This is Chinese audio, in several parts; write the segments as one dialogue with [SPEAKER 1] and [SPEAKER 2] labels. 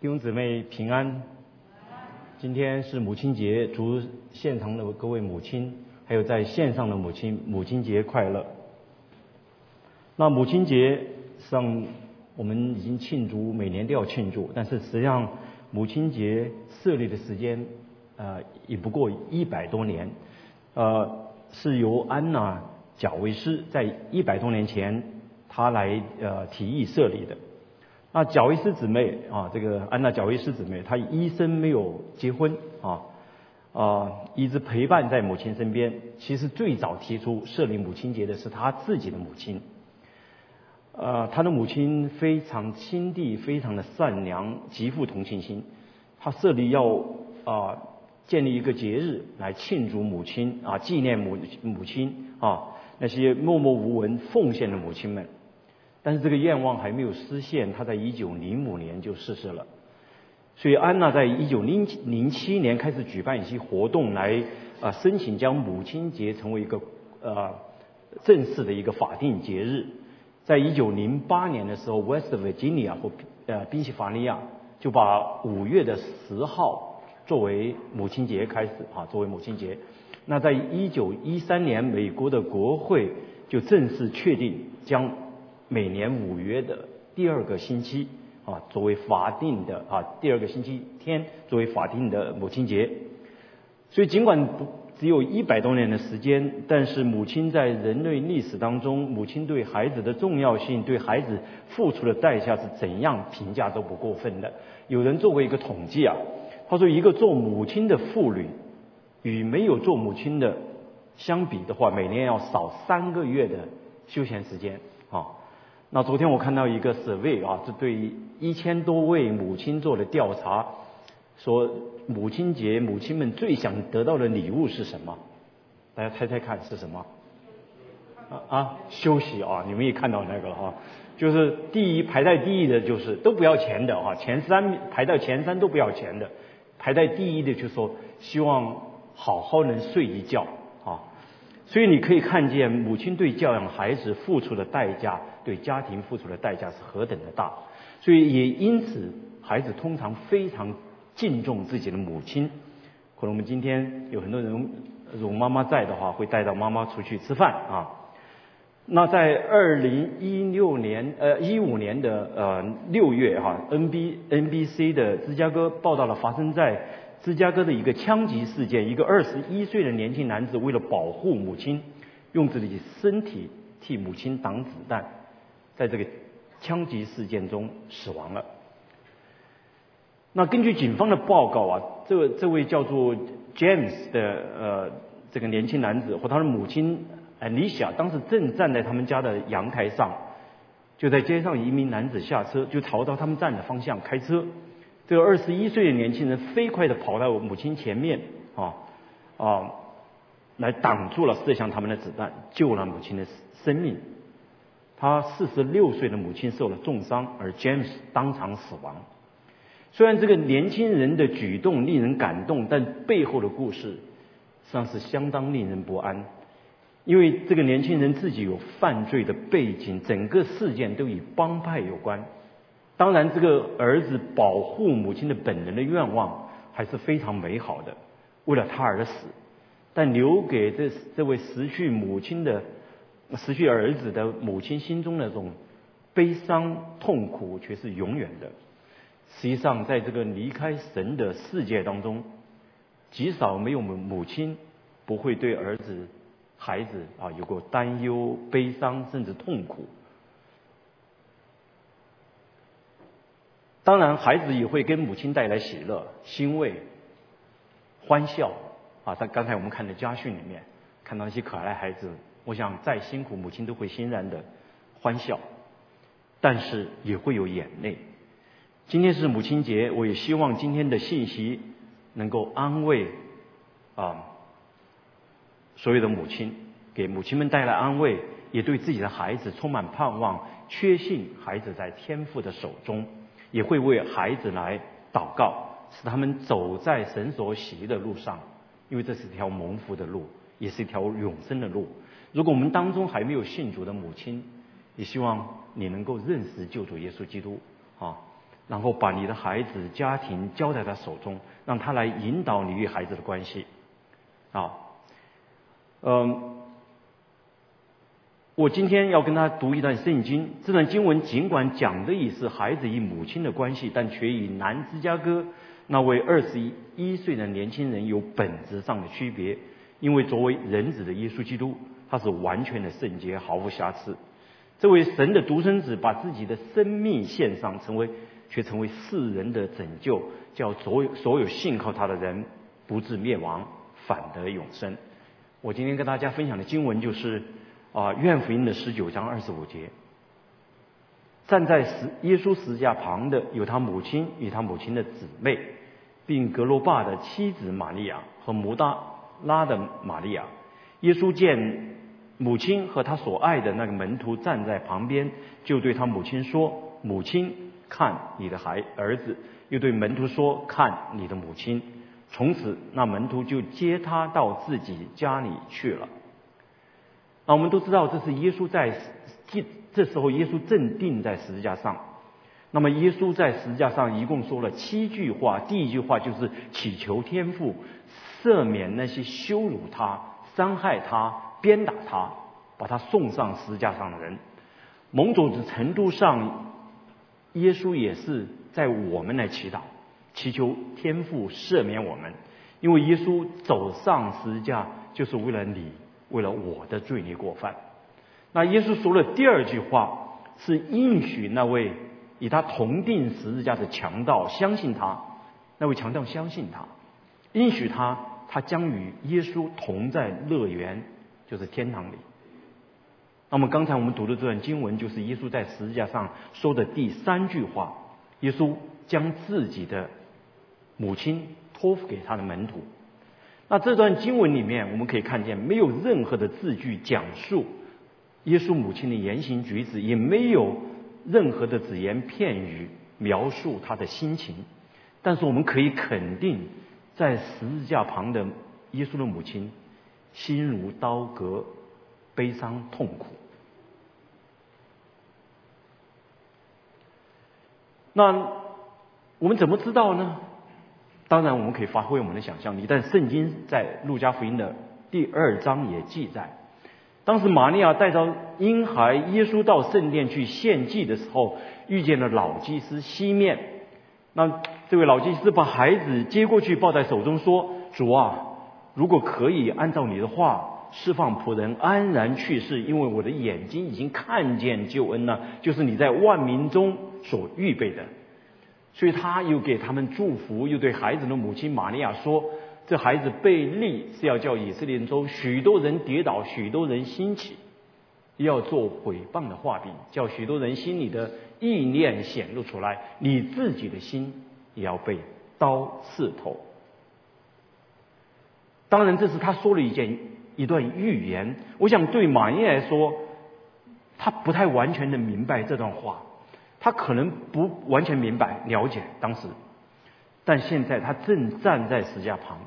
[SPEAKER 1] 弟兄姊妹平安。今天是母亲节，祝现场的各位母亲，还有在线上的母亲，母亲节快乐。那母亲节上，我们已经庆祝，每年都要庆祝，但是实际上母亲节设立的时间，呃，也不过一百多年，呃，是由安娜贾维斯在一百多年前，她来呃提议设立的。那贾维斯姊妹啊，这个安娜贾维斯姊妹，她一生没有结婚啊啊，一直陪伴在母亲身边。其实最早提出设立母亲节的是她自己的母亲。呃，她的母亲非常心地，非常的善良，极富同情心。她设立要啊建立一个节日来庆祝母亲啊，纪念母母亲啊那些默默无闻奉献的母亲们。但是这个愿望还没有实现，他在一九零五年就逝世了。所以安娜在一九零零七年开始举办一些活动，来啊申请将母亲节成为一个呃正式的一个法定节日。在一九零八年的时候，West Virginia 或呃宾夕法尼亚就把五月的十号作为母亲节开始啊，作为母亲节。那在一九一三年，美国的国会就正式确定将每年五月的第二个星期啊，作为法定的啊第二个星期天作为法定的母亲节。所以尽管不只有一百多年的时间，但是母亲在人类历史当中，母亲对孩子的重要性，对孩子付出的代价是怎样评价都不过分的。有人做过一个统计啊，他说一个做母亲的妇女与没有做母亲的相比的话，每年要少三个月的休闲时间。那昨天我看到一个 survey 啊，这对一千多位母亲做的调查，说母亲节母亲们最想得到的礼物是什么？大家猜猜看是什么？啊啊，休息啊！你们也看到那个了哈，就是第一排在第一的就是都不要钱的啊，前三排到前三都不要钱的，排在第一的就说希望好好能睡一觉。所以你可以看见母亲对教养孩子付出的代价。对家庭付出的代价是何等的大，所以也因此，孩子通常非常敬重自己的母亲。可能我们今天有很多人，如果妈妈在的话，会带到妈妈出去吃饭啊。那在二零一六年呃一五年的呃六月哈，N B N B C 的芝加哥报道了发生在芝加哥的一个枪击事件，一个二十一岁的年轻男子为了保护母亲，用自己身体替母亲挡子弹。在这个枪击事件中死亡了。那根据警方的报告啊，这这位叫做 James 的呃这个年轻男子和他的母亲 Alicia 当时正站在他们家的阳台上，就在街上一名男子下车，就朝到他们站的方向开车。这个二十一岁的年轻人飞快的跑到我母亲前面啊啊，来挡住了射向他们的子弹，救了母亲的生命。他四十六岁的母亲受了重伤，而 James 当场死亡。虽然这个年轻人的举动令人感动，但背后的故事实际上是相当令人不安。因为这个年轻人自己有犯罪的背景，整个事件都与帮派有关。当然，这个儿子保护母亲的本人的愿望还是非常美好的，为了他而死。但留给这这位失去母亲的。失去儿子的母亲心中那种悲伤痛苦却是永远的。实际上，在这个离开神的世界当中，极少没有母母亲不会对儿子、孩子啊有过担忧、悲伤甚至痛苦。当然，孩子也会给母亲带来喜乐、欣慰、欢笑啊。在刚才我们看的家训里面，看到那些可爱孩子。我想再辛苦，母亲都会欣然的欢笑，但是也会有眼泪。今天是母亲节，我也希望今天的信息能够安慰啊所有的母亲，给母亲们带来安慰，也对自己的孩子充满盼望，确信孩子在天父的手中，也会为孩子来祷告，使他们走在神所喜的路上，因为这是一条蒙福的路，也是一条永生的路。如果我们当中还没有信主的母亲，也希望你能够认识救主耶稣基督啊，然后把你的孩子家庭交在他手中，让他来引导你与孩子的关系。啊，嗯，我今天要跟他读一段圣经。这段经文尽管讲的也是孩子与母亲的关系，但却与南芝加哥那位二十一岁的年轻人有本质上的区别。因为作为人子的耶稣基督，他是完全的圣洁，毫无瑕疵。这位神的独生子把自己的生命献上，成为。却成为世人的拯救，叫所有所有信靠他的人不至灭亡，反得永生。我今天跟大家分享的经文就是啊，愿福音的十九章二十五节。站在十耶稣十字架旁的有他母亲与他母亲的姊妹，并格罗巴的妻子玛利亚和摩大拉的玛利亚。耶稣见母亲和他所爱的那个门徒站在旁边，就对他母亲说：“母亲。”看你的孩儿子，又对门徒说：“看你的母亲。”从此，那门徒就接他到自己家里去了。那我们都知道，这是耶稣在这这时候，耶稣正定在十字架上。那么，耶稣在十字架上一共说了七句话。第一句话就是祈求天父赦免那些羞辱他、伤害他、鞭打他、把他送上十字架上的人。某种程度上。耶稣也是在我们来祈祷，祈求天父赦免我们，因为耶稣走上十字架就是为了你，为了我的罪孽过犯。那耶稣说了第二句话，是应许那位与他同定十字架的强盗相信他，那位强盗相信他，应许他，他将与耶稣同在乐园，就是天堂里。那么刚才我们读的这段经文，就是耶稣在十字架上说的第三句话。耶稣将自己的母亲托付给他的门徒。那这段经文里面，我们可以看见没有任何的字句讲述耶稣母亲的言行举止，也没有任何的只言片语描述他的心情。但是我们可以肯定，在十字架旁的耶稣的母亲，心如刀割，悲伤痛苦。那我们怎么知道呢？当然，我们可以发挥我们的想象力。但圣经在路加福音的第二章也记载，当时玛利亚带着婴孩耶稣到圣殿去献祭的时候，遇见了老祭司西面。那这位老祭司把孩子接过去，抱在手中说：“主啊，如果可以，按照你的话，释放仆人安然去世，因为我的眼睛已经看见救恩了，就是你在万民中。”所预备的，所以他又给他们祝福，又对孩子的母亲玛利亚说：“这孩子被立是要叫以色列中许多人跌倒，许多人兴起，要做毁谤的画饼，叫许多人心里的意念显露出来。你自己的心也要被刀刺透。”当然，这是他说了一件一段预言。我想对玛利亚来说，他不太完全的明白这段话。他可能不完全明白、了解当时，但现在他正站在石架旁，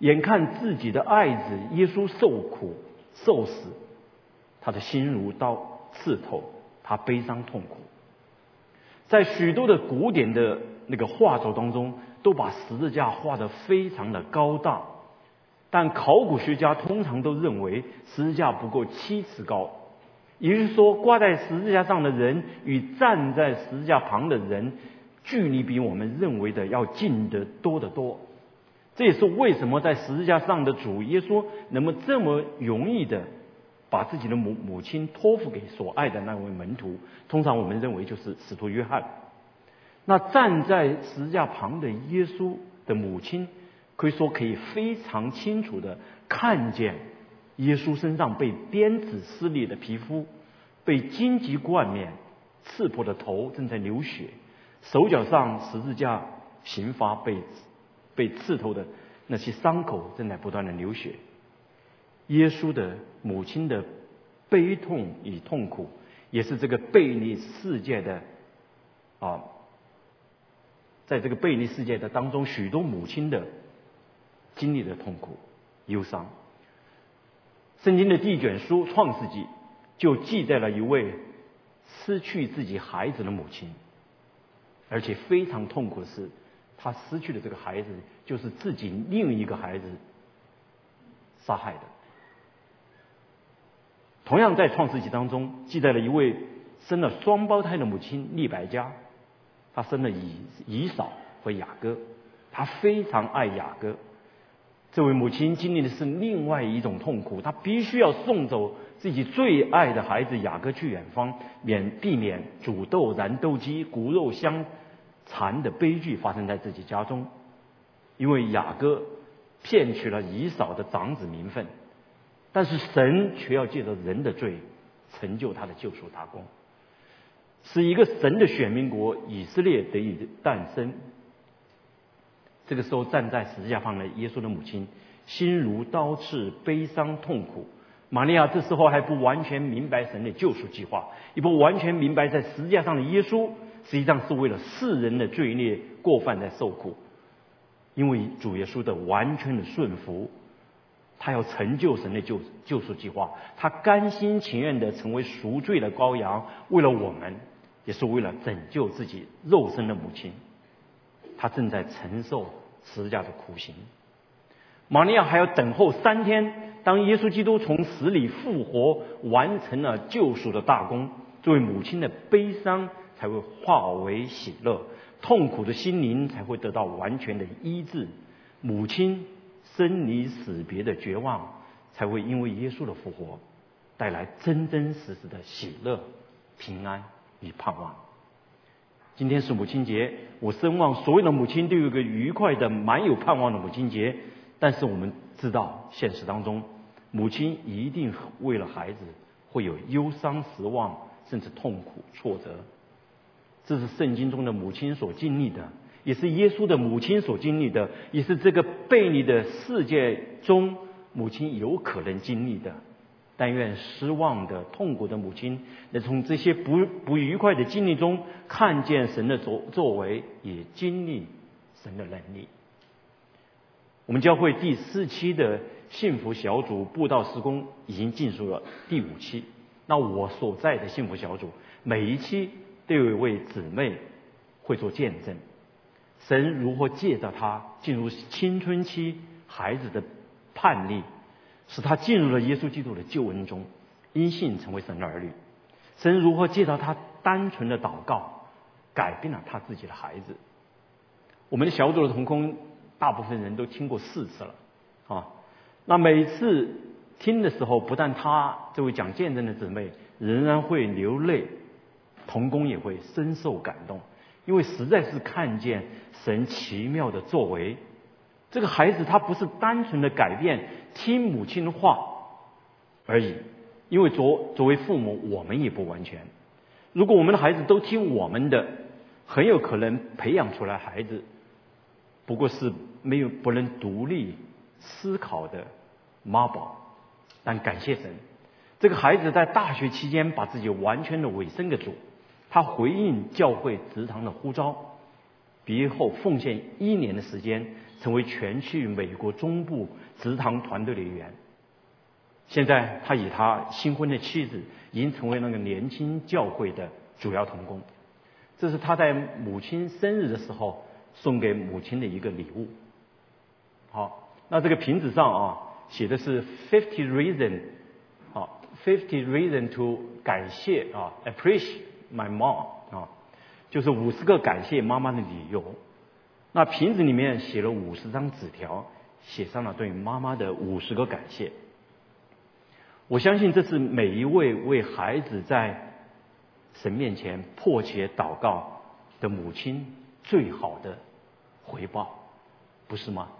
[SPEAKER 1] 眼看自己的爱子耶稣受苦、受死，他的心如刀刺透，他悲伤痛苦。在许多的古典的那个画作当中，都把十字架画得非常的高大，但考古学家通常都认为十字架不过七尺高。也就是说，挂在十字架上的人与站在十字架旁的人，距离比我们认为的要近得多得多。这也是为什么在十字架上的主耶稣能够这么容易的把自己的母母亲托付给所爱的那位门徒。通常我们认为就是使徒约翰。那站在十字架旁的耶稣的母亲，可以说可以非常清楚的看见。耶稣身上被鞭子撕裂的皮肤，被荆棘冠冕刺破的头正在流血，手脚上十字架刑罚被被刺透的那些伤口正在不断的流血。耶稣的母亲的悲痛与痛苦，也是这个背逆世界的啊，在这个背离世界的当中，许多母亲的经历的痛苦、忧伤。圣经的第一卷书《创世纪》就记载了一位失去自己孩子的母亲，而且非常痛苦的是，他失去的这个孩子就是自己另一个孩子杀害的。同样在创世纪当中记载了一位生了双胞胎的母亲利百加，她生了以以扫和雅各，她非常爱雅各。这位母亲经历的是另外一种痛苦，她必须要送走自己最爱的孩子雅各去远方，免避免煮豆燃豆萁、骨肉相残的悲剧发生在自己家中。因为雅各骗取了以扫的长子名分，但是神却要借着人的罪成就他的救赎大功，使一个神的选民国以色列得以诞生。这个时候，站在十字架旁的耶稣的母亲，心如刀刺，悲伤痛苦。玛利亚这时候还不完全明白神的救赎计划，也不完全明白在十字架上的耶稣实际上是为了世人的罪孽过犯在受苦。因为主耶稣的完全的顺服，他要成就神的救救赎计划，他甘心情愿的成为赎罪的羔羊，为了我们，也是为了拯救自己肉身的母亲。他正在承受十字架的苦刑，玛利亚还要等候三天。当耶稣基督从死里复活，完成了救赎的大功，这位母亲的悲伤才会化为喜乐，痛苦的心灵才会得到完全的医治。母亲生离死别的绝望，才会因为耶稣的复活，带来真真实实的喜乐、平安与盼望。今天是母亲节，我深望所有的母亲都有个愉快的、满有盼望的母亲节。但是我们知道，现实当中，母亲一定为了孩子会有忧伤、失望，甚至痛苦、挫折。这是圣经中的母亲所经历的，也是耶稣的母亲所经历的，也是这个悖逆的世界中母亲有可能经历的。但愿失望的、痛苦的母亲能从这些不不愉快的经历中看见神的作作为，也经历神的能力。我们教会第四期的幸福小组布道施工已经进入了第五期。那我所在的幸福小组每一期都有一位姊妹会做见证，神如何借着她进入青春期孩子的叛逆。使他进入了耶稣基督的救恩中，因信成为神的儿女。神如何借着他单纯的祷告，改变了他自己的孩子？我们的小组的同工，大部分人都听过四次了啊。那每次听的时候，不但他这位讲见证的姊妹仍然会流泪，同工也会深受感动，因为实在是看见神奇妙的作为。这个孩子他不是单纯的改变听母亲的话而已，因为作作为父母，我们也不完全。如果我们的孩子都听我们的，很有可能培养出来孩子不过是没有不能独立思考的妈宝。但感谢神，这个孩子在大学期间把自己完全的委身给主，他回应教会职堂的呼召，毕业后奉献一年的时间。成为全区美国中部职堂团队的一员。现在他与他新婚的妻子已经成为那个年轻教会的主要同工。这是他在母亲生日的时候送给母亲的一个礼物。好，那这个瓶子上啊写的是 fifty reason，好，fifty reason to 感谢啊，appreciate my mom 啊，就是五十个感谢妈妈的理由。那瓶子里面写了五十张纸条，写上了对妈妈的五十个感谢。我相信这是每一位为孩子在神面前迫切祷告的母亲最好的回报，不是吗？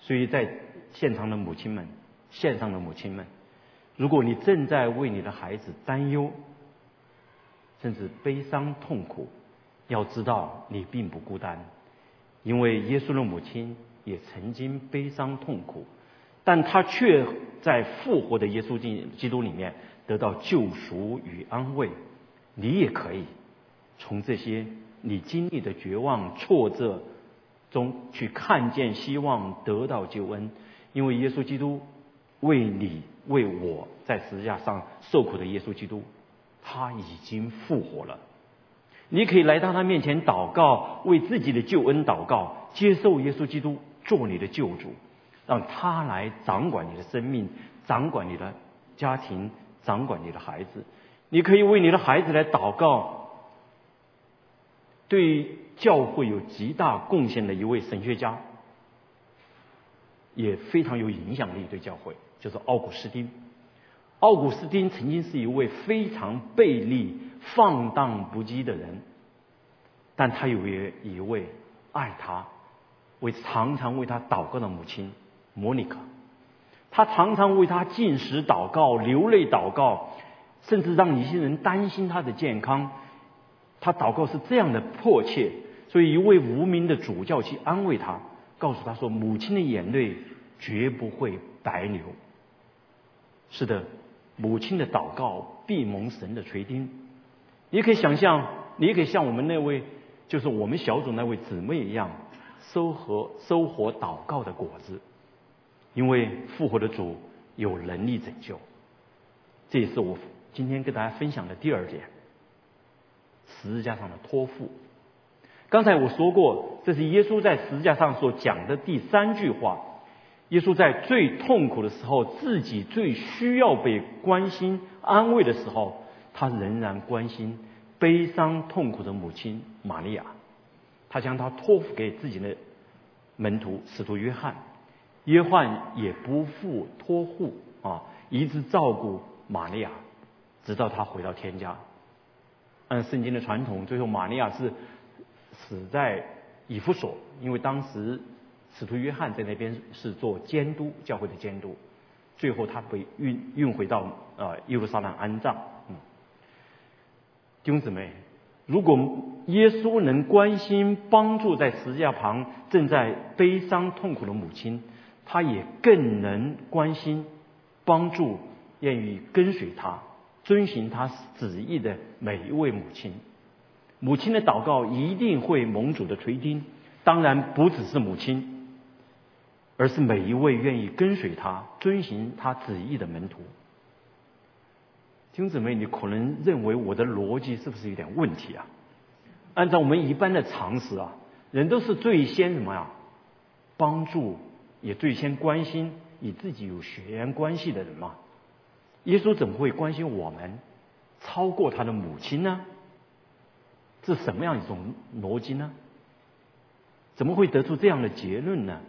[SPEAKER 1] 所以在现场的母亲们，线上的母亲们，如果你正在为你的孩子担忧，甚至悲伤痛苦，要知道你并不孤单，因为耶稣的母亲也曾经悲伤痛苦，但她却在复活的耶稣基基督里面得到救赎与安慰。你也可以从这些你经历的绝望挫折中去看见希望，得到救恩。因为耶稣基督为你为我在十字架上受苦的耶稣基督，他已经复活了。你可以来到他面前祷告，为自己的救恩祷告，接受耶稣基督做你的救主，让他来掌管你的生命，掌管你的家庭，掌管你的孩子。你可以为你的孩子来祷告。对教会有极大贡献的一位神学家，也非常有影响力。对教会，就是奥古斯丁。奥古斯丁曾经是一位非常贝利、放荡不羁的人，但他有一一位爱他、为常常为他祷告的母亲莫妮卡。他常常为他进食祷告、流泪祷告，甚至让一些人担心他的健康。他祷告是这样的迫切，所以一位无名的主教去安慰他，告诉他说：“母亲的眼泪绝不会白流。”是的。母亲的祷告必蒙神的垂听，你可以想象，你也可以像我们那位，就是我们小组那位姊妹一样，收获收获祷告的果子，因为复活的主有能力拯救。这也是我今天跟大家分享的第二点，十字架上的托付。刚才我说过，这是耶稣在十字架上所讲的第三句话。耶稣在最痛苦的时候，自己最需要被关心安慰的时候，他仍然关心悲伤痛苦的母亲玛利亚。他将他托付给自己的门徒使徒约翰，约翰也不负托付啊，一直照顾玛利亚，直到他回到天家。按圣经的传统，最后玛利亚是死在以弗所，因为当时。使徒约翰在那边是做监督教会的监督，最后他被运运回到呃耶路撒冷安葬。嗯，弟兄姊妹，如果耶稣能关心帮助在十字架旁正在悲伤痛苦的母亲，他也更能关心帮助愿意跟随他、遵循他旨意的每一位母亲。母亲的祷告一定会蒙主的垂听，当然不只是母亲。而是每一位愿意跟随他、遵循他旨意的门徒。兄姊妹，你可能认为我的逻辑是不是有点问题啊？按照我们一般的常识啊，人都是最先什么呀？帮助，也最先关心与自己有血缘关系的人嘛。耶稣怎么会关心我们，超过他的母亲呢？是什么样一种逻辑呢？怎么会得出这样的结论呢？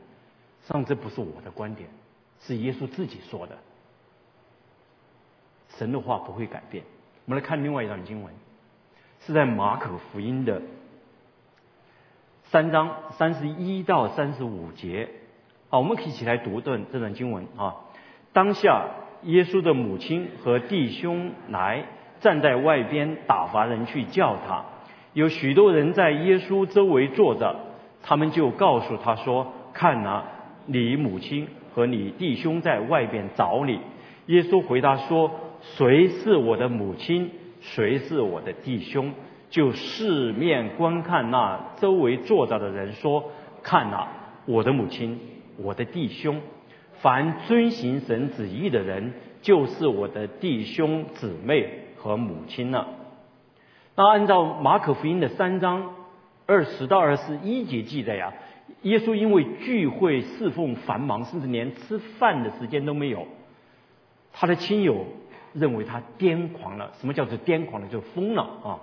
[SPEAKER 1] 上这不是我的观点，是耶稣自己说的。神的话不会改变。我们来看另外一段经文，是在马可福音的三章三十一到三十五节。好，我们可以一起来读段这段经文啊。当下，耶稣的母亲和弟兄来站在外边，打发人去叫他。有许多人在耶稣周围坐着，他们就告诉他说：“看哪。”你母亲和你弟兄在外边找你。耶稣回答说：“谁是我的母亲？谁是我的弟兄？”就四面观看那周围坐着的人说：“看哪，我的母亲，我的弟兄。凡遵行神旨意的人，就是我的弟兄姊妹和母亲了。”那按照马可福音的三章二十到二十一节记载呀。耶稣因为聚会侍奉繁忙，甚至连吃饭的时间都没有。他的亲友认为他癫狂了。什么叫做癫狂了？就疯了啊！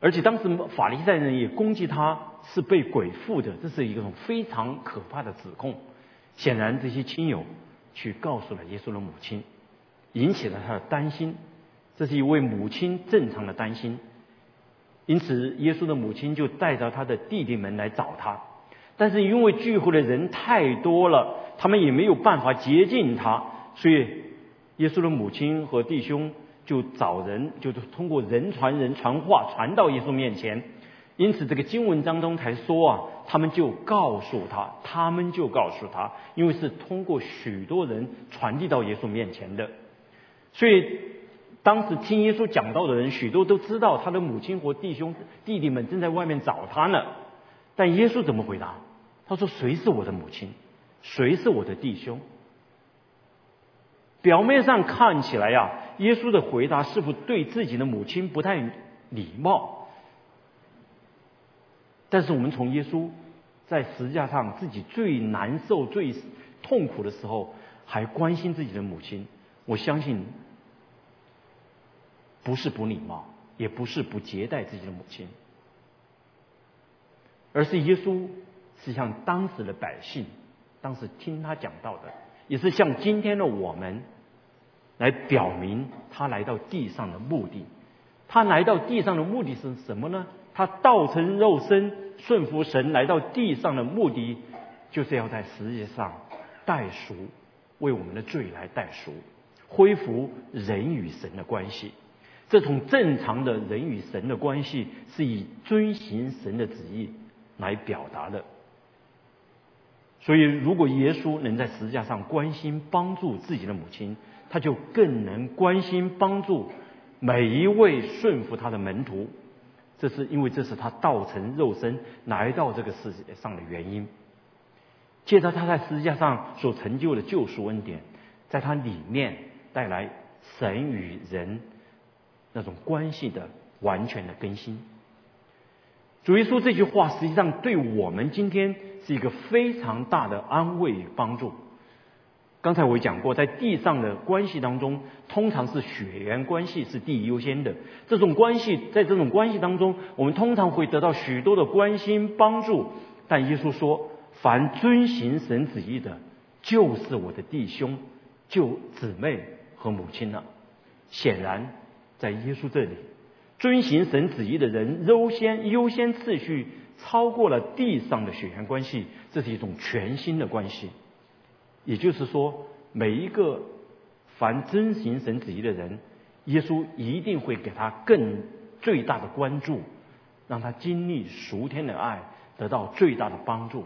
[SPEAKER 1] 而且当时法利赛人也攻击他是被鬼附的，这是一种非常可怕的指控。显然，这些亲友去告诉了耶稣的母亲，引起了他的担心。这是一位母亲正常的担心。因此，耶稣的母亲就带着他的弟弟们来找他。但是因为聚会的人太多了，他们也没有办法接近他，所以耶稣的母亲和弟兄就找人，就是通过人传人传话传到耶稣面前。因此这个经文当中才说啊，他们就告诉他，他们就告诉他，因为是通过许多人传递到耶稣面前的，所以当时听耶稣讲道的人，许多都知道他的母亲和弟兄弟弟们正在外面找他呢。但耶稣怎么回答？他说：“谁是我的母亲？谁是我的弟兄？”表面上看起来呀，耶稣的回答似乎对自己的母亲不太礼貌。但是我们从耶稣在十字架上自己最难受、最痛苦的时候，还关心自己的母亲，我相信不是不礼貌，也不是不接待自己的母亲，而是耶稣是向当时的百姓，当时听他讲到的，也是向今天的我们。来表明他来到地上的目的。他来到地上的目的是什么呢？他道成肉身，顺服神来到地上的目的，就是要在世界上代赎，为我们的罪来代赎，恢复人与神的关系。这种正常的人与神的关系，是以遵行神的旨意来表达的。所以，如果耶稣能在十字架上关心帮助自己的母亲，他就更能关心帮助每一位顺服他的门徒，这是因为这是他道成肉身来到这个世界上的原因。借着他在十字架上所成就的救赎恩典，在他里面带来神与人那种关系的完全的更新。主耶稣这句话实际上对我们今天是一个非常大的安慰与帮助。刚才我讲过，在地上的关系当中，通常是血缘关系是第一优先的。这种关系，在这种关系当中，我们通常会得到许多的关心帮助。但耶稣说：“凡遵行神旨意的，就是我的弟兄、就姊妹和母亲了。”显然，在耶稣这里，遵行神旨意的人优先优先次序超过了地上的血缘关系，这是一种全新的关系。也就是说，每一个凡遵行神旨意的人，耶稣一定会给他更最大的关注，让他经历赎天的爱，得到最大的帮助。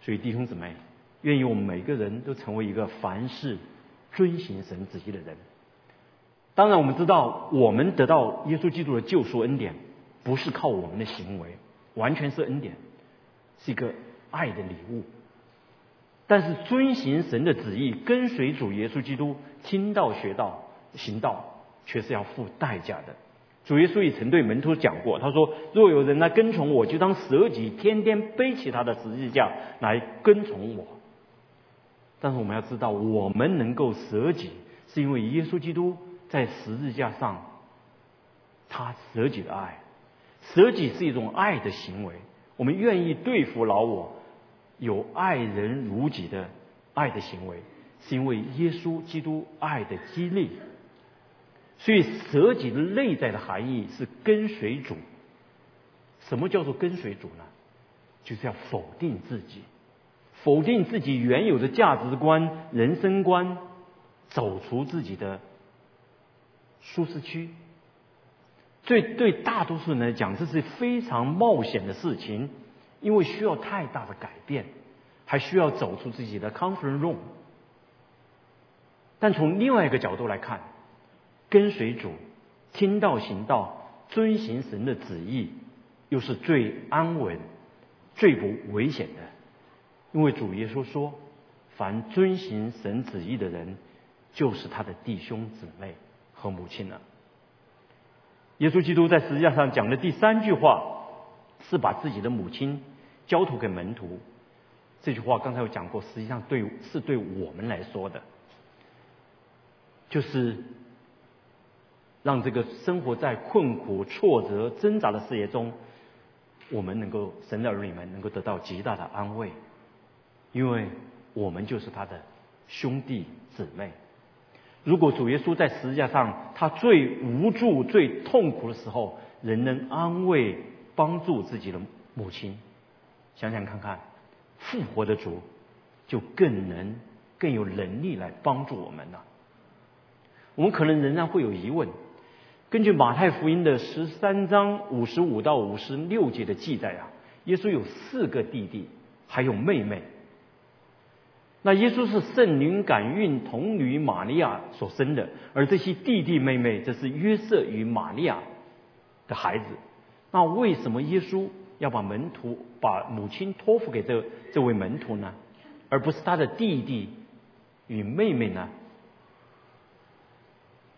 [SPEAKER 1] 所以弟兄姊妹，愿意我们每个人都成为一个凡事遵行神旨意的人。当然，我们知道，我们得到耶稣基督的救赎恩典，不是靠我们的行为，完全是恩典，是一个爱的礼物。但是遵行神的旨意，跟随主耶稣基督，听道、学道、行道，却是要付代价的。主耶稣也曾对门徒讲过，他说：“若有人来跟从我，就当舍己，天天背起他的十字架来跟从我。”但是我们要知道，我们能够舍己，是因为耶稣基督在十字架上，他舍己的爱，舍己是一种爱的行为。我们愿意对付老我。有爱人如己的爱的行为，是因为耶稣基督爱的激励。所以舍己的内在的含义是跟随主。什么叫做跟随主呢？就是要否定自己，否定自己原有的价值观、人生观，走出自己的舒适区。对对，大多数人来讲，这是非常冒险的事情。因为需要太大的改变，还需要走出自己的 comfort room。但从另外一个角度来看，跟随主、听道行道、遵行神的旨意，又是最安稳、最不危险的。因为主耶稣说：“凡遵行神旨意的人，就是他的弟兄姊妹和母亲了。”耶稣基督在十字架上讲的第三句话。是把自己的母亲交托给门徒，这句话刚才有讲过，实际上对是对我们来说的，就是让这个生活在困苦、挫折、挣扎的事业中，我们能够神的儿女们能够得到极大的安慰，因为我们就是他的兄弟姊妹。如果主耶稣在十字架上，他最无助、最痛苦的时候，仍能安慰。帮助自己的母亲，想想看看，复活的主就更能更有能力来帮助我们了。我们可能仍然会有疑问。根据马太福音的十三章五十五到五十六节的记载啊，耶稣有四个弟弟，还有妹妹。那耶稣是圣灵感孕童女玛利亚所生的，而这些弟弟妹妹，这是约瑟与玛利亚的孩子。那为什么耶稣要把门徒把母亲托付给这这位门徒呢？而不是他的弟弟与妹妹呢？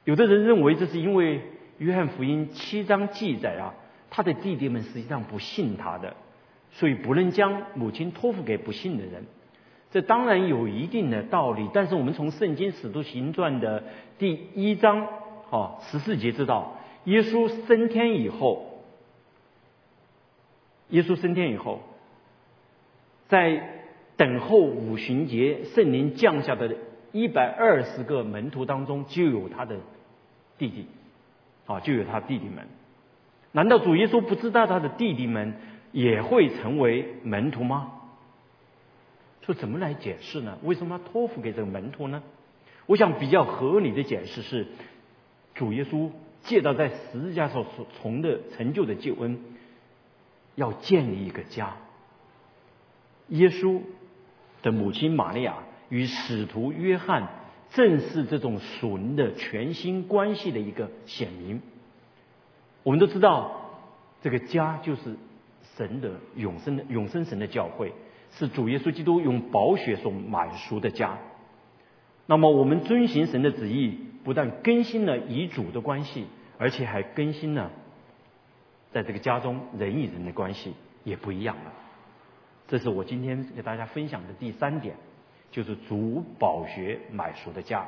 [SPEAKER 1] 有的人认为这是因为约翰福音七章记载啊，
[SPEAKER 2] 他的弟弟们实际上不信他的，所以不能将母亲托付给不信的人。这当然有一定的道理，但是我们从圣经使徒行传的第一章哈十四节知道，耶稣升天以后，耶稣升天以后，在等候五旬节圣灵降下的一百二十个门徒当中，就有他的弟弟，啊，就有他弟弟们。难道主耶稣不知道他的弟弟们也会成为门徒吗？说怎么来解释呢？为什么要托付给这个门徒呢？我想比较合理的解释是，主耶稣借到在十字架上所从的成就的救恩，要建立一个家。耶稣的母亲玛利亚与使徒约翰，正是这种属灵的全新关系的一个显明。我们都知道，这个家就是神的永生的永生神的教会。是主耶稣基督用宝血所买赎的家。那么我们遵行神的旨意，不但更新了与主的关系，而且还更新了在这个家中人与人的关系也不一样了。这是我今天给大家分享的第三点，就是主宝血买赎的家。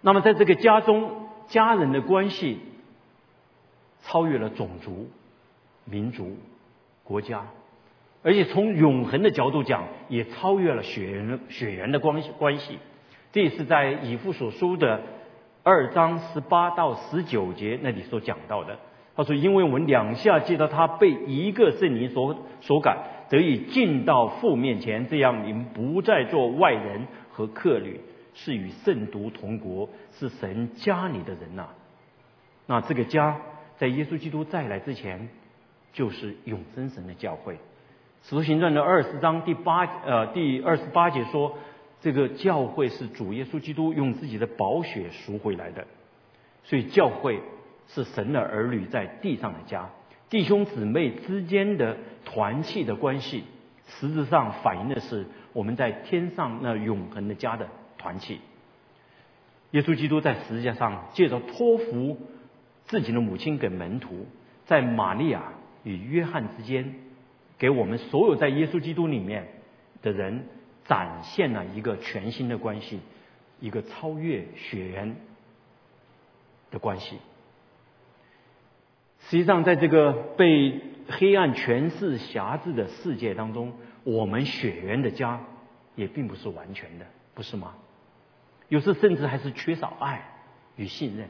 [SPEAKER 2] 那么在这个家中，家人的关系超越了种族、民族、国家。而且从永恒的角度讲，也超越了血缘血缘的关系关系。这也是在以父所书的二章十八到十九节那里所讲到的。他说：“因为我们两下接到他被一个圣灵所所感，得以进到父面前，这样你们不再做外人和客旅，是与圣徒同国，是神家里的人呐。那这个家，在耶稣基督再来之前，就是永生神的教会。”《使徒行传》的二十章第八呃第二十八节说，这个教会是主耶稣基督用自己的宝血赎回来的，所以教会是神的儿女在地上的家，弟兄姊妹之间的团契的关系，实质上反映的是我们在天上那永恒的家的团契。耶稣基督在十字架上借着托付自己的母亲给门徒，在玛利亚与约翰之间。给我们所有在耶稣基督里面的人展现了一个全新的关系，一个超越血缘的关系。实际上，在这个被黑暗权势辖制的世界当中，我们血缘的家也并不是完全的，不是吗？有时甚至还是缺少爱与信任。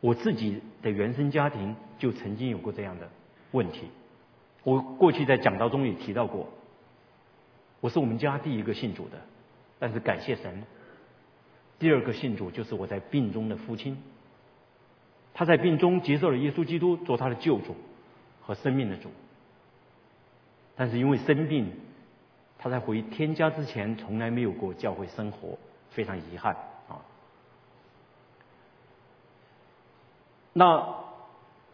[SPEAKER 2] 我自己的原生家庭就曾经有过这样的问题。我过去在讲道中也提到过，我是我们家第一个信主的，但是感谢神，第二个信主就是我在病中的父亲，他在病中接受了耶稣基督做他的救主和生命的主，但是因为生病，他在回天家之前从来没有过教会生活，非常遗憾啊。那。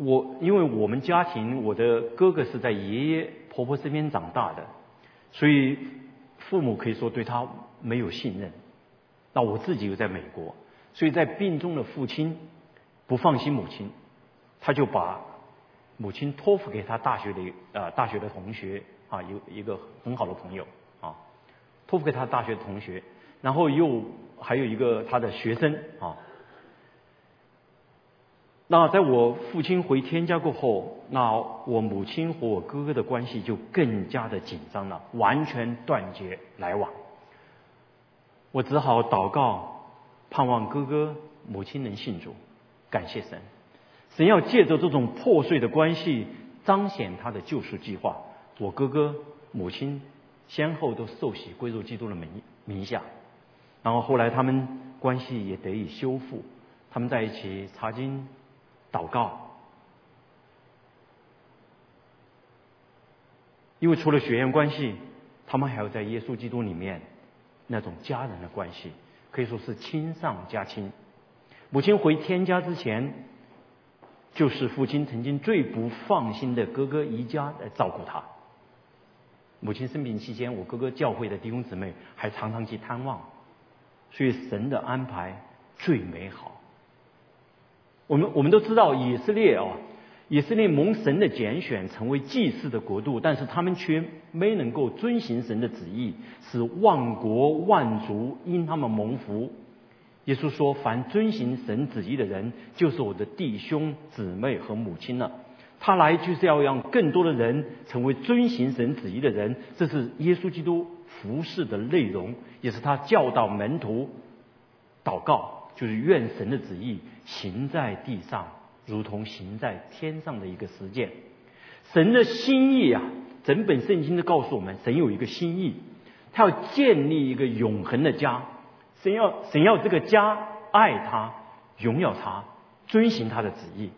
[SPEAKER 2] 我因为我们家庭，我的哥哥是在爷爷婆婆身边长大的，所以父母可以说对他没有信任。那我自己又在美国，所以在病中的父亲不放心母亲，他就把母亲托付给他大学的呃大学的同学啊，有一个很好的朋友啊，托付给他大学同学，然后又还有一个他的学生啊。那在我父亲回天家过后，那我母亲和我哥哥的关系就更加的紧张了，完全断绝来往。我只好祷告，盼望哥哥、母亲能信主，感谢神。神要借着这种破碎的关系，彰显他的救赎计划。我哥哥、母亲先后都受洗归入基督的名名下，然后后来他们关系也得以修复，他们在一起查经。祷告，因为除了血缘关系，他们还要在耶稣基督里面那种家人的关系，可以说是亲上加亲。母亲回天家之前，就是父亲曾经最不放心的哥哥一家来照顾他。母亲生病期间，我哥哥教会的弟兄姊妹还常常去探望，所以神的安排最美好。我们我们都知道以色列啊，以色列蒙神的拣选，成为祭祀的国度，但是他们却没能够遵行神的旨意，使万国万族因他们蒙福。耶稣说：“凡遵行神旨意的人，就是我的弟兄姊妹和母亲了。他来就是要让更多的人成为遵行神旨意的人。这是耶稣基督服饰的内容，也是他教导门徒祷告，就是愿神的旨意行在地上，如同行在天上的一个实践。神的心意啊，整本圣经都告诉我们，神有一个心意，他要建立一个永恒的家。”神要神要这个家爱他，荣耀他，遵行他的旨意。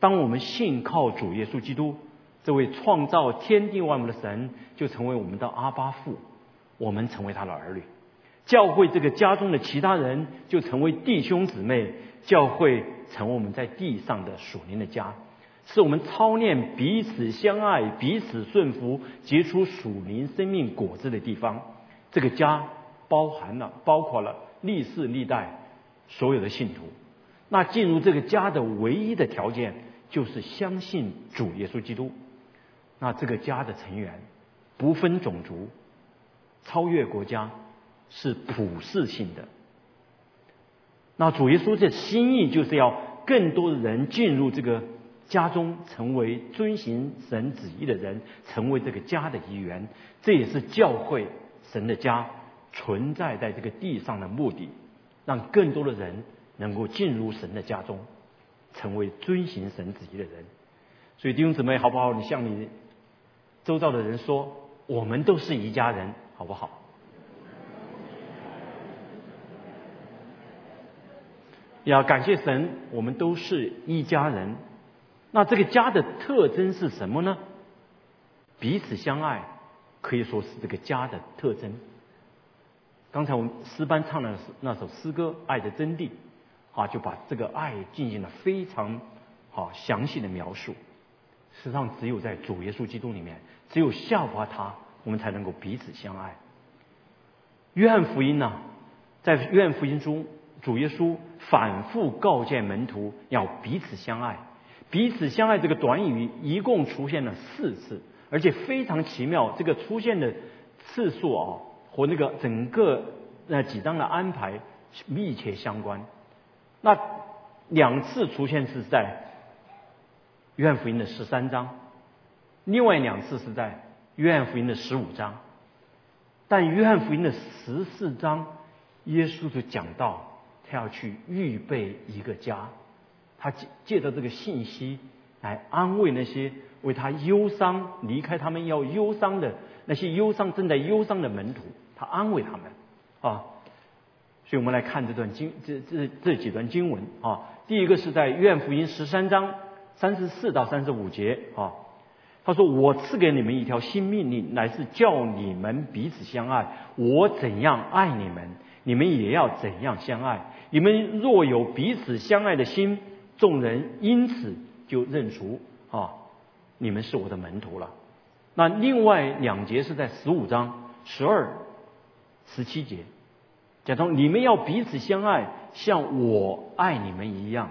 [SPEAKER 2] 当我们信靠主耶稣基督这位创造天地万物的神，就成为我们的阿巴父，我们成为他的儿女。教会这个家中的其他人就成为弟兄姊妹，教会成为我们在地上的属灵的家，是我们操练彼此相爱、彼此顺服、结出属灵生命果子的地方。这个家。包含了，包括了历世历代所有的信徒。那进入这个家的唯一的条件，就是相信主耶稣基督。那这个家的成员不分种族，超越国家，是普世性的。那主耶稣的心意，就是要更多的人进入这个家中，成为遵行神旨意的人，成为这个家的一员。这也是教会神的家。存在在这个地上的目的，让更多的人能够进入神的家中，成为遵行神旨意的人。所以弟兄姊妹，好不好？你向你周遭的人说，我们都是一家人，好不好？要感谢神，我们都是一家人。那这个家的特征是什么呢？彼此相爱，可以说是这个家的特征。刚才我们诗班唱的那首诗歌《爱的真谛》，啊，就把这个爱进行了非常好详细的描述。实际上，只有在主耶稣基督里面，只有效法他，我们才能够彼此相爱。约翰福音呢，在约翰福音中，主耶稣反复告诫门徒要彼此相爱。彼此相爱这个短语一共出现了四次，而且非常奇妙，这个出现的次数啊。和那个整个那几章的安排密切相关。那两次出现是在约翰福音的十三章，另外两次是在约翰福音的十五章。但约翰福音的十四章，耶稣就讲到他要去预备一个家，他借借着这个信息来安慰那些为他忧伤、离开他们要忧伤的那些忧伤正在忧伤的门徒。他安慰他们，啊，所以我们来看这段经，这这这几段经文啊。第一个是在愿福音十三章三十四到三十五节啊，他说：“我赐给你们一条新命令，乃是叫你们彼此相爱。我怎样爱你们，你们也要怎样相爱。你们若有彼此相爱的心，众人因此就认熟啊，你们是我的门徒了。”那另外两节是在十五章十二。十七节，讲到你们要彼此相爱，像我爱你们一样，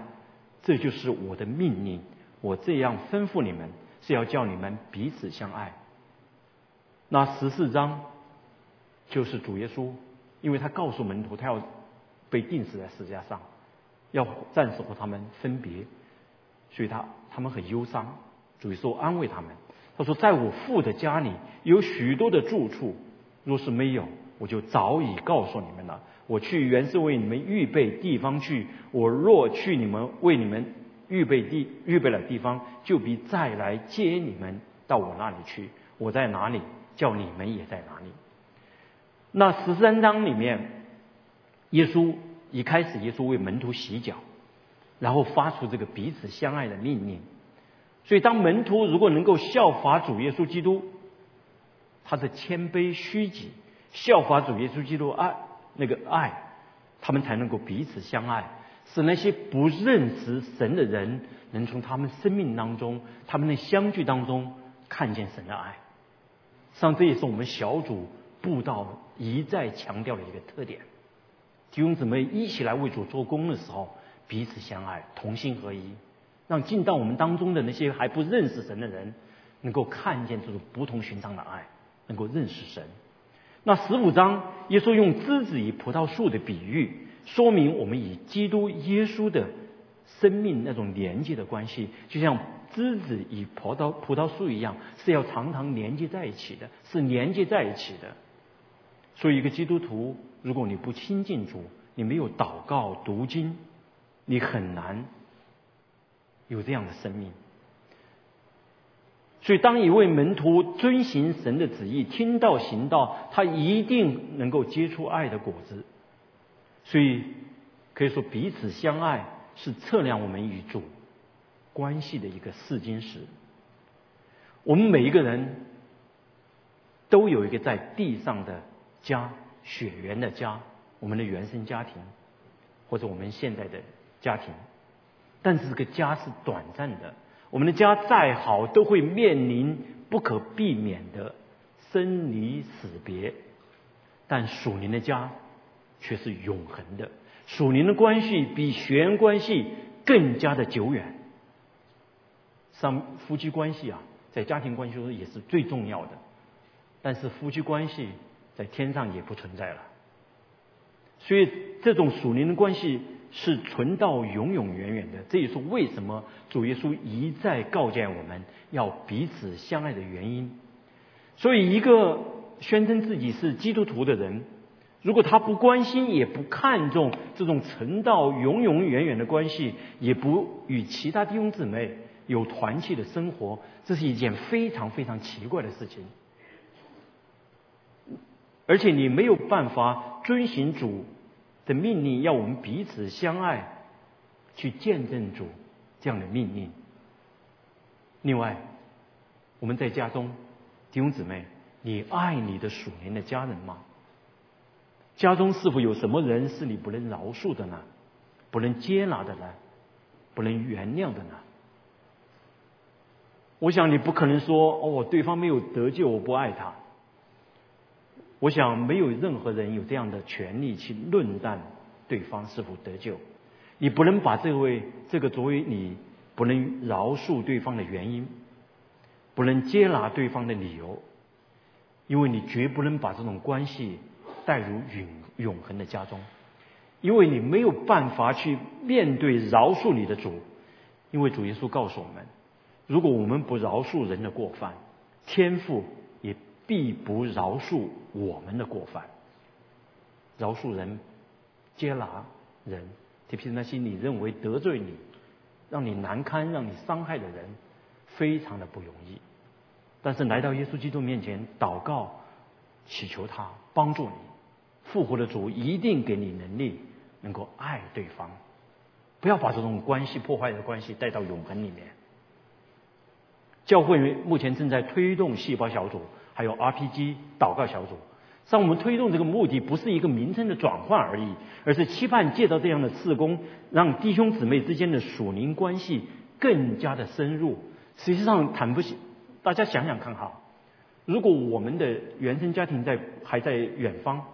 [SPEAKER 2] 这就是我的命令。我这样吩咐你们，是要叫你们彼此相爱。那十四章就是主耶稣，因为他告诉门徒，他要被钉死在十字架上，要暂时和他们分别，所以他他们很忧伤。主耶稣安慰他们，他说：“在我父的家里有许多的住处，若是没有。”我就早已告诉你们了。我去原是为你们预备地方去。我若去你们为你们预备地预备了地方，就必再来接你们到我那里去。我在哪里，叫你们也在哪里。那十三章里面，耶稣一开始，耶稣为门徒洗脚，然后发出这个彼此相爱的命令。所以，当门徒如果能够效法主耶稣基督，他的谦卑虚己。效法主耶稣基督爱那个爱，他们才能够彼此相爱，使那些不认识神的人能从他们生命当中、他们的相聚当中看见神的爱。实际上，这也是我们小组布道一再强调的一个特点：弟兄姊妹一起来为主做工的时候，彼此相爱，同心合一。让进到我们当中的那些还不认识神的人，能够看见这种不同寻常的爱，能够认识神。那十五章，耶稣用枝子与葡萄树的比喻，说明我们与基督耶稣的生命那种连接的关系，就像枝子与葡萄葡萄树一样，是要常常连接在一起的，是连接在一起的。所以，一个基督徒，如果你不亲近主，你没有祷告读经，你很难有这样的生命。所以，当一位门徒遵行神的旨意，听到行道，他一定能够结出爱的果子。所以，可以说彼此相爱是测量我们与主关系的一个试金石。我们每一个人都有一个在地上的家，血缘的家，我们的原生家庭，或者我们现在的家庭。但是，这个家是短暂的。我们的家再好，都会面临不可避免的生离死别，但属灵的家却是永恒的。属灵的关系比血缘关系更加的久远。上夫妻关系啊，在家庭关系中也是最重要的，但是夫妻关系在天上也不存在了。所以，这种属灵的关系。是存到永永远远的，这也是为什么主耶稣一再告诫我们要彼此相爱的原因。所以，一个宣称自己是基督徒的人，如果他不关心也不看重这种存到永永远远的关系，也不与其他弟兄姊妹有团契的生活，这是一件非常非常奇怪的事情。而且，你没有办法遵循主。的命令要我们彼此相爱，去见证主这样的命令。另外，我们在家中，弟兄姊妹，你爱你的属灵的家人吗？家中是否有什么人是你不能饶恕的呢？不能接纳的呢？不能原谅的呢？我想你不可能说哦，对方没有得救，我不爱他。我想，没有任何人有这样的权利去论断对方是否得救。你不能把这位这个作为你不能饶恕对方的原因，不能接纳对方的理由，因为你绝不能把这种关系带入永永恒的家中，因为你没有办法去面对饶恕你的主，因为主耶稣告诉我们，如果我们不饶恕人的过犯，天父。必不饶恕我们的过犯，饶恕人，接纳人，特别是那些你认为得罪你、让你难堪、让你伤害的人，非常的不容易。但是来到耶稣基督面前祷告，祈求他帮助你，复活的主一定给你能力，能够爱对方。不要把这种关系破坏的关系带到永恒里面。教会目前正在推动细胞小组。还有 RPG 祷告小组，让我们推动这个目的不是一个名称的转换而已，而是期盼借到这样的事工，让弟兄姊妹之间的属灵关系更加的深入。实际上谈不起，大家想想看哈，如果我们的原生家庭在还在远方，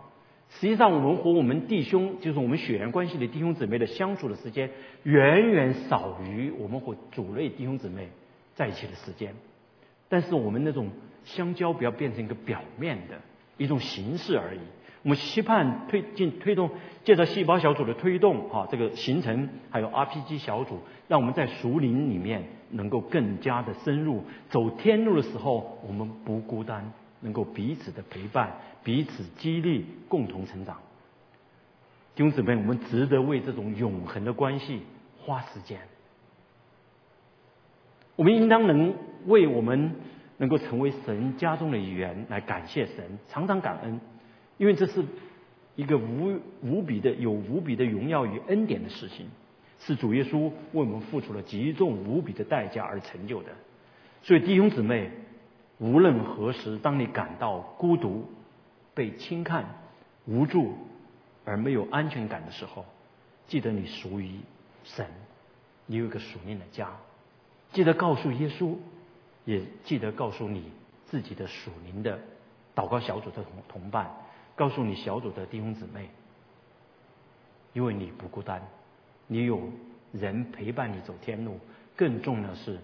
[SPEAKER 2] 实际上我们和我们弟兄，就是我们血缘关系的弟兄姊妹的相处的时间，远远少于我们和主类弟兄姊妹在一起的时间。但是我们那种。相交不要变成一个表面的一种形式而已。我们期盼推进推动，借着细胞小组的推动，啊，这个形成还有 RPG 小组，让我们在熟林里面能够更加的深入。走天路的时候，我们不孤单，能够彼此的陪伴，彼此激励，共同成长。弟兄姊妹，我们值得为这种永恒的关系花时间。我们应当能为我们。能够成为神家中的一员，来感谢神，常常感恩，因为这是一个无无比的、有无比的荣耀与恩典的事情，是主耶稣为我们付出了极重无比的代价而成就的。所以弟兄姊妹，无论何时，当你感到孤独、被轻看、无助而没有安全感的时候，记得你属于神，你有一个属灵的家，记得告诉耶稣。也记得告诉你自己的属灵的祷告小组的同同伴，告诉你小组的弟兄姊妹，因为你不孤单，你有人陪伴你走天路，更重要的是，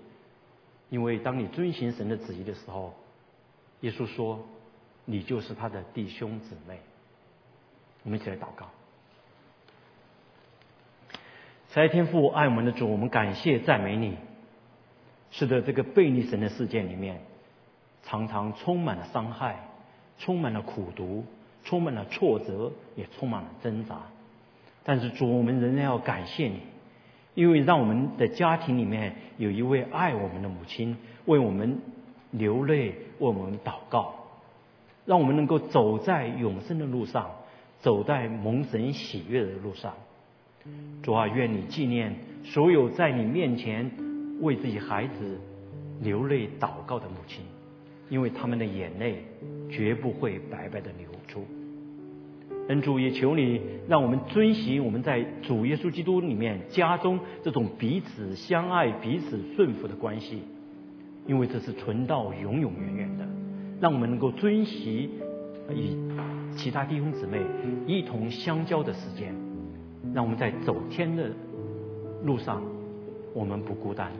[SPEAKER 2] 因为当你遵行神的旨意的时候，耶稣说，你就是他的弟兄姊妹。我们一起来祷告。慈爱天父爱我们的主，我们感谢赞美你。是的，这个背逆神的世界里面，常常充满了伤害，充满了苦毒，充满了挫折，也充满了挣扎。但是主，我们仍然要感谢你，因为让我们的家庭里面有一位爱我们的母亲，为我们流泪，为我们祷告，让我们能够走在永生的路上，走在蒙神喜悦的路上。主啊，愿你纪念所有在你面前为自己孩子流泪祷告的母亲，因为他们的眼泪绝不会白白的流出。恩主也求你，让我们遵循我们在主耶稣基督里面家中这种彼此相爱、彼此顺服的关系，因为这是存到永永远远的。让我们能够遵循与其他弟兄姊妹一同相交的时间。让我们在走天的路上，我们不孤单。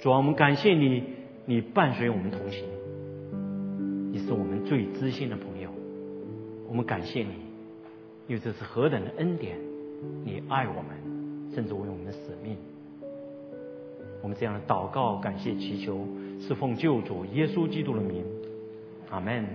[SPEAKER 2] 主啊，我们感谢你，你伴随我们同行，你是我们最知心的朋友。我们感谢你，因为这是何等的恩典！你爱我们，甚至为我们的使命。我们这样的祷告、感谢、祈求，是奉救主耶稣基督的名。阿门。